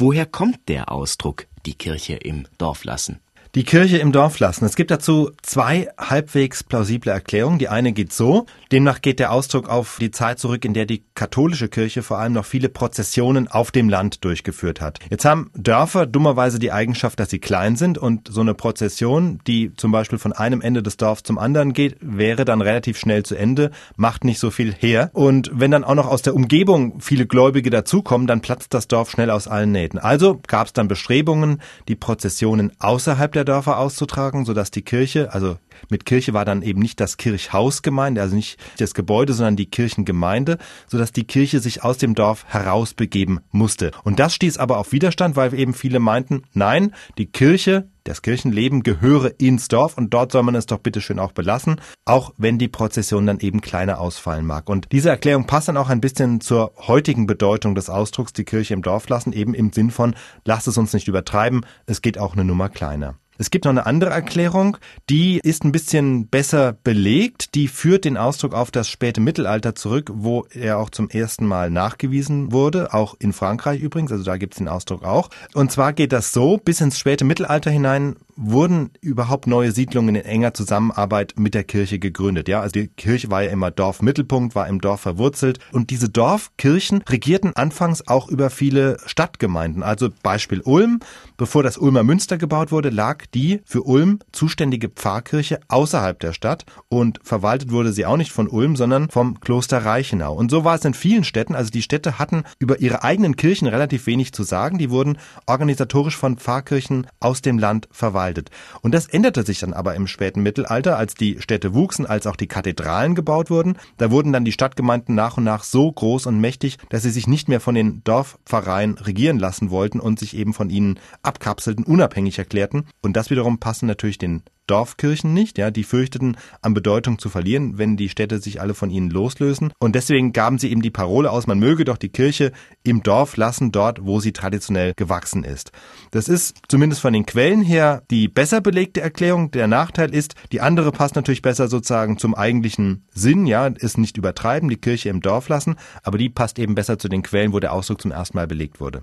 Woher kommt der Ausdruck die Kirche im Dorf lassen? Die Kirche im Dorf lassen. Es gibt dazu zwei halbwegs plausible Erklärungen. Die eine geht so. Demnach geht der Ausdruck auf die Zeit zurück, in der die katholische Kirche vor allem noch viele Prozessionen auf dem Land durchgeführt hat. Jetzt haben Dörfer dummerweise die Eigenschaft, dass sie klein sind und so eine Prozession, die zum Beispiel von einem Ende des Dorfs zum anderen geht, wäre dann relativ schnell zu Ende, macht nicht so viel her. Und wenn dann auch noch aus der Umgebung viele Gläubige dazukommen, dann platzt das Dorf schnell aus allen Nähten. Also gab es dann Bestrebungen, die Prozessionen außerhalb der der Dörfer auszutragen, sodass die Kirche, also mit Kirche war dann eben nicht das Kirchhaus gemeint, also nicht das Gebäude, sondern die Kirchengemeinde, sodass die Kirche sich aus dem Dorf herausbegeben musste. Und das stieß aber auf Widerstand, weil eben viele meinten, nein, die Kirche, das Kirchenleben gehöre ins Dorf und dort soll man es doch bitteschön auch belassen, auch wenn die Prozession dann eben kleiner ausfallen mag. Und diese Erklärung passt dann auch ein bisschen zur heutigen Bedeutung des Ausdrucks die Kirche im Dorf lassen, eben im Sinn von, lasst es uns nicht übertreiben, es geht auch eine Nummer kleiner. Es gibt noch eine andere Erklärung, die ist ein bisschen besser belegt. Die führt den Ausdruck auf das späte Mittelalter zurück, wo er auch zum ersten Mal nachgewiesen wurde, auch in Frankreich übrigens, also da gibt es den Ausdruck auch. Und zwar geht das so, bis ins späte Mittelalter hinein Nachhinein wurden überhaupt neue Siedlungen in enger Zusammenarbeit mit der Kirche gegründet. Ja, also die Kirche war ja immer Dorfmittelpunkt, war im Dorf verwurzelt und diese Dorfkirchen regierten anfangs auch über viele Stadtgemeinden. Also Beispiel Ulm, bevor das Ulmer Münster gebaut wurde, lag die für Ulm zuständige Pfarrkirche außerhalb der Stadt und verwaltet wurde sie auch nicht von Ulm, sondern vom Kloster Reichenau. Und so war es in vielen Städten, also die Städte hatten über ihre eigenen Kirchen relativ wenig zu sagen, die wurden organisatorisch von Pfarrkirchen aus dem Land verwaltet gestaltet. Und das änderte sich dann aber im späten Mittelalter, als die Städte wuchsen, als auch die Kathedralen gebaut wurden. Da wurden dann die Stadtgemeinden nach und nach so groß und mächtig, dass sie sich nicht mehr von den Dorfpfarreien regieren lassen wollten und sich eben von ihnen abkapselten, unabhängig erklärten. Und das wiederum passen natürlich den Dorfkirchen nicht, ja, die fürchteten an Bedeutung zu verlieren, wenn die Städte sich alle von ihnen loslösen. Und deswegen gaben sie eben die Parole aus, man möge doch die Kirche im Dorf lassen, dort, wo sie traditionell gewachsen ist. Das ist zumindest von den Quellen her die besser belegte Erklärung. Der Nachteil ist, die andere passt natürlich besser sozusagen zum eigentlichen Sinn, ja, ist nicht übertreiben, die Kirche im Dorf lassen, aber die passt eben besser zu den Quellen, wo der Ausdruck zum ersten Mal belegt wurde.